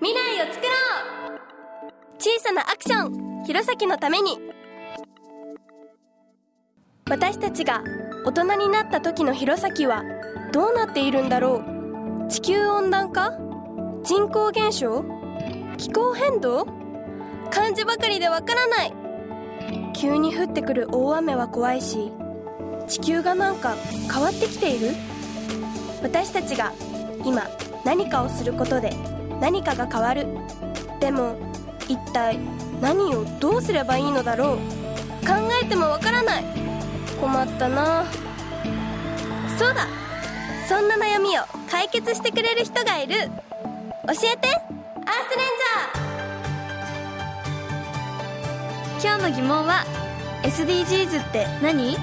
未来を作ろう!小さなアクション!弘前のために!私たちが大人になった時の弘前はどうなっているんだろう?地球温暖化?人口減少?気候変動?漢字ばかりでわからない!急に降ってくる大雨は怖いし地球がなんか変わってきている?私たちが今何かをすることで何かが変わる。でも一体何をどうすればいいのだろう。考えてもわからない。困ったな。そうだ。そんな悩みを解決してくれる人がいる。教えて。アースレンジャー。今日の疑問は SDGs って何？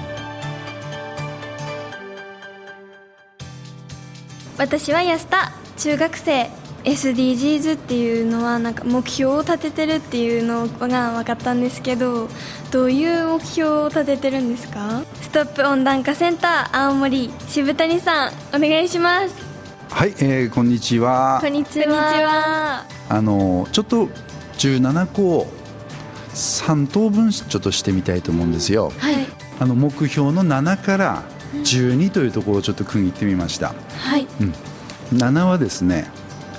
私は安田中学生。SDGs っていうのはなんか目標を立ててるっていうのが分かったんですけどどういう目標を立ててるんですか？ストップ温暖化センター青森渋谷さんお願いします。はい、えー、こんにちは。こんにちは。あのちょっと17個を3等分ちょっとしてみたいと思うんですよ。はい。あの目標の7から12というところをちょっと区切ってみました、はい。うん、7はですね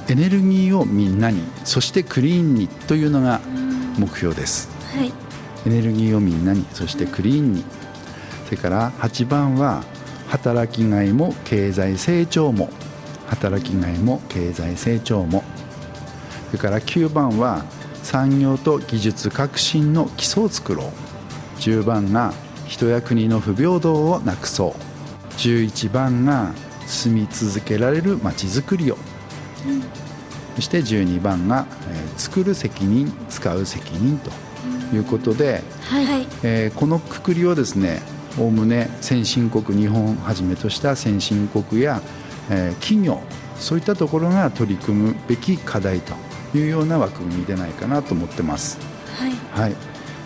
エネルギーをみんなにそしてクリーンにというのが目標です。はい。エネルギーをみんなにそしてクリーンに。それから8番は働きがいも経済成長も。働きがいも経済成長も。それから9番は産業と技術革新の基礎を作ろう。10番が人や国の不平等をなくそう。11番が住み続けられるまちづくりを、そして12番が、えー作る責任使う責任ということで、はい。えーこのくくりをですねおおむね先進国日本をはじめとした先進国や、えー企業そういったところが取り組むべき課題というような枠組みでないかなと思ってます。はい。はい。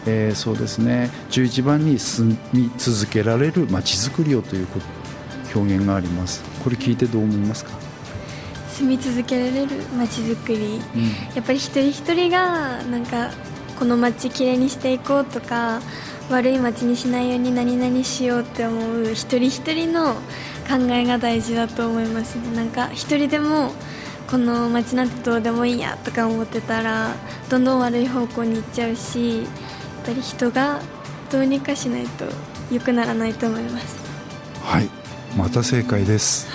えーそうですね。11番に住み続けられるまちづくりをという表現があります。これ聞いてどう思いますか、住み続けられる街づくり。やっぱり一人一人がなんかこの街きれいにしていこうとか悪い街にしないように何々しようって思う一人一人の考えが大事だと思いますなんか一人でもこの街なんてどうでもいいやとか思ってたらどんどん悪い方向に行っちゃうしやっぱり人がどうにかしないと良くならないと思います。はいまた正解です。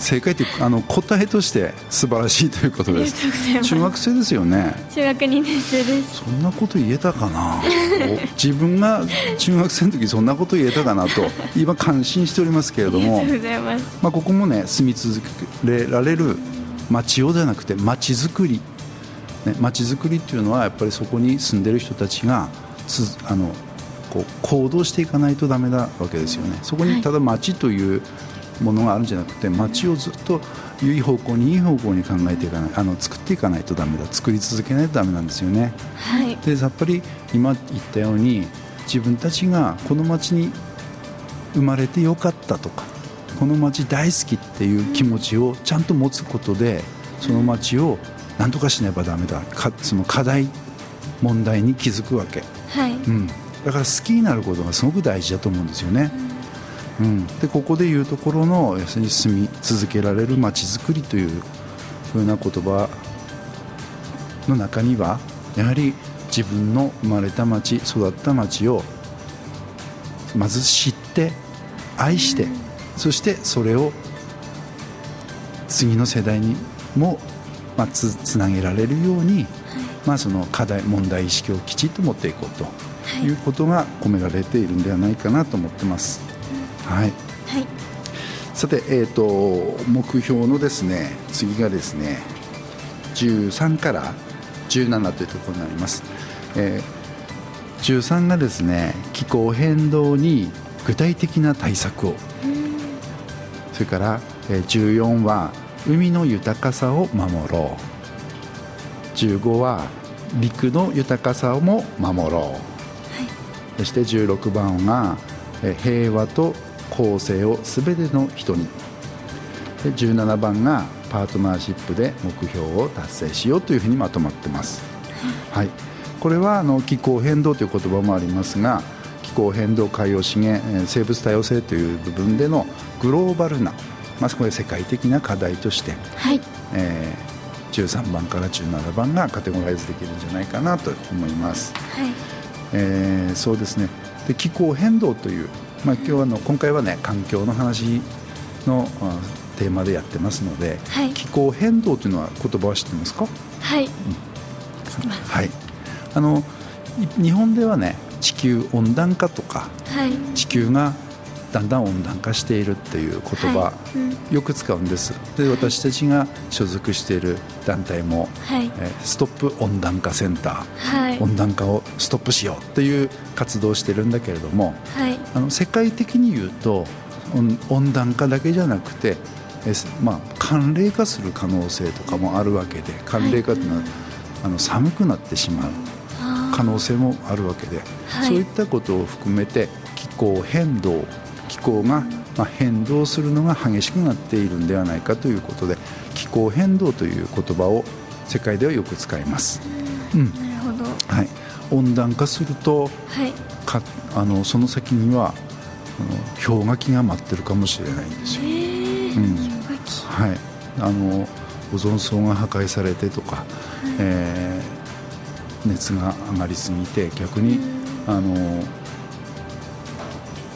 正解ってあの答えとして素晴らしいということです。中学生ですよね。中学2年生です。そんなこと言えたかな？お自分が中学生の時そんなこと言えたかなと今感心しておりますけれども。まあ、ここもね住み続けられる町をじゃなくて町づくり、ね、町づくりっていうのはやっぱりそこに住んでる人たちがつあのこう行動していかないとダメなわけですよね。そこにただ町というものがあるんじゃなくて町をずっといい方向にいい方向に考えていかないあの作っていかないとダメだ作り続けないとダメなんですよね。はい。でやっぱり今言ったように自分たちがこの町に生まれてよかったとかこの町大好きっていう気持ちをちゃんと持つことでその町を何とかしねばダメだかその課題問題に気づくわけ、はい。うん、だから好きになることがすごく大事だと思うんですよね、うん、でここで言うところの要するに住み続けられる町づくりというふうな言葉の中にはやはり自分の生まれた町育った町をまず知って愛して、そしてそれを次の世代にも、まあ、つつなげられるように、まあ、その課題問題意識をきちっと持っていこうとい。うことが込められているんではないかなと思ってます。はい。はい。さて、えー、と目標のですね次がですね13から17というところになります、えー13がですね気候変動に具体的な対策を。それから、えー14は海の豊かさを守ろう。15は陸の豊かさをも守ろう、そして16番がえー平和と公正をすべての人に。で17番がパートナーシップで目標を達成しようというふうにまとまってます、はい、これはあの気候変動という言葉もありますが気候変動海洋資源生物多様性という部分でのグローバルな、まあ、これ世界的な課題として、はい。えー、13番から17番がカテゴライズできるんじゃないかなと思います、はいえー、そうですね。で気候変動という、まあ、今日はの今回はね環境の話のテーマでやってますので、はい、気候変動というのは言葉は知ってますか？はい、うん、はい。あの日本ではね地球温暖化とか、はい、地球がだんだん温暖化しているっていう言葉、はいうん、よく使うんです。で私たちが所属している団体も、はい、えー、ストップ温暖化センター、はい、温暖化をストップしようっていう活動をしてるんだけれども、はい、あの世界的に言うと温暖化だけじゃなくてえまあ、寒冷化する可能性とかもあるわけで寒冷化というのは、あの寒くなってしまう可能性もあるわけで、そういったことを含めて気候変動気候が、まあ、変動するのが激しくなっているんではないかということで気候変動という言葉を世界ではよく使います。うん、なるほど、はい、温暖化すると、はい、かあのその先にはあの氷河期が待ってるかもしれないんですよ。うん、はい、あのオゾン層が破壊されてとか、はい、えー、熱が上がりすぎて逆に、あの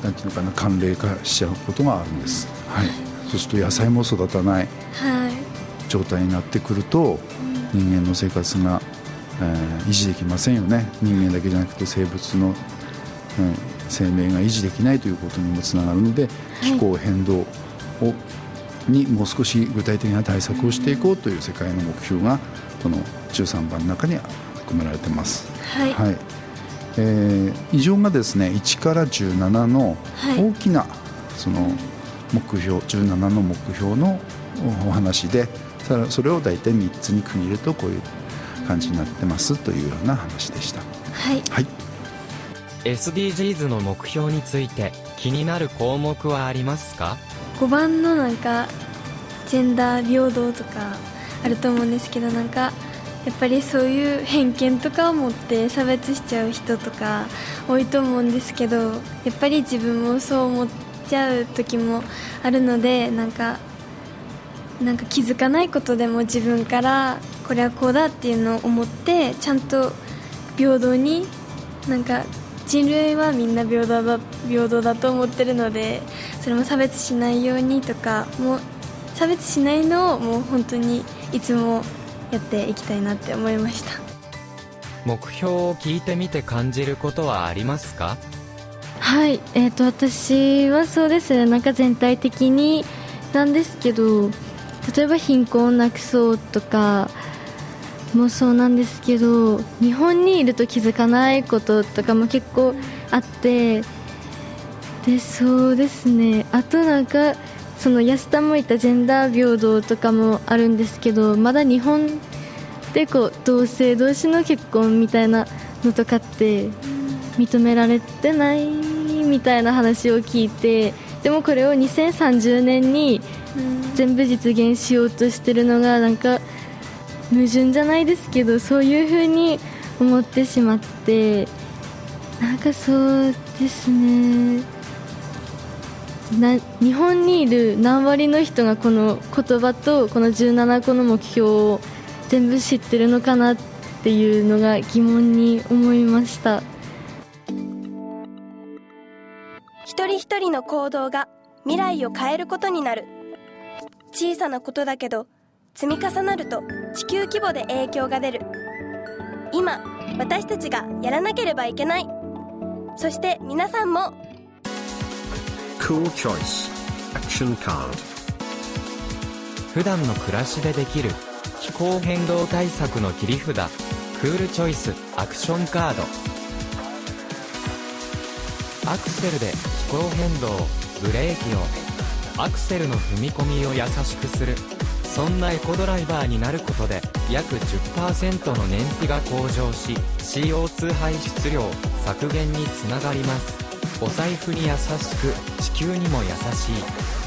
なんていうのかな寒冷化しちゃうことがあるんです、はい、そうすると野菜も育たない状態になってくると、人間の生活が、えー、維持できませんよね。人間だけじゃなくて生物の、うん、生命が維持できないということにもつながるので、気候変動をにもう少し具体的な対策をしていこうという世界の目標がこの13番の中に含められてます。はい、はいえー、以上がですね1から17の大きな、その目標17の目標のお話でそれを大体3つに区切るとこういう感じになってますというような話でした。はい、はい。SDGs の目標について気になる項目はありますか？5番のなんかジェンダー平等とかあると思うんですけどなんかやっぱりそういう偏見とかを持って差別しちゃう人とか多いと思うんですけどやっぱり自分もそう思っちゃう時もあるのでなんかなんか気づかないことでも自分からこれはこうだっていうのを思ってちゃんと平等になんか人類はみんな平等だ平等だと思ってるのでそれも差別しないようにとかも差別しないのをもう本当にいつもやっていきたいなって思いました。目標を聞いてみて感じることはありますか？はい、えーと、私はそうですね。なんか全体的になんですけど例えば貧困をなくそうとかもそうなんですけど日本にいると気づかないこととかも結構あってでそうですね。あとなんかその安田もいたジェンダー平等とかもあるんですけどまだ日本でこう同性同士の結婚みたいなのとかって認められてないみたいな話を聞いてでもこれを2030年に全部実現しようとしてるのがなんか矛盾じゃないですけどそういうふうに思ってしまってなんかそうですね。な日本にいる何割の人がこの言葉とこの17個の目標を全部知ってるのかなっていうのが疑問に思いました。一人一人の行動が未来を変えることになる。小さなことだけど積み重なると地球規模で影響が出る。今私たちがやらなければいけない。そして皆さんも Cool Choice. Action Card. 普段の暮らしでできる気候変動対策の切り札。クールチョイスアクションカードアクセルで気候変動ブレーキをアクセルの踏み込みを優しくする。そんなエコドライバーになることで約10%の燃費が向上し CO2 排出量削減につながります。お財布に優しく地球にも優しい。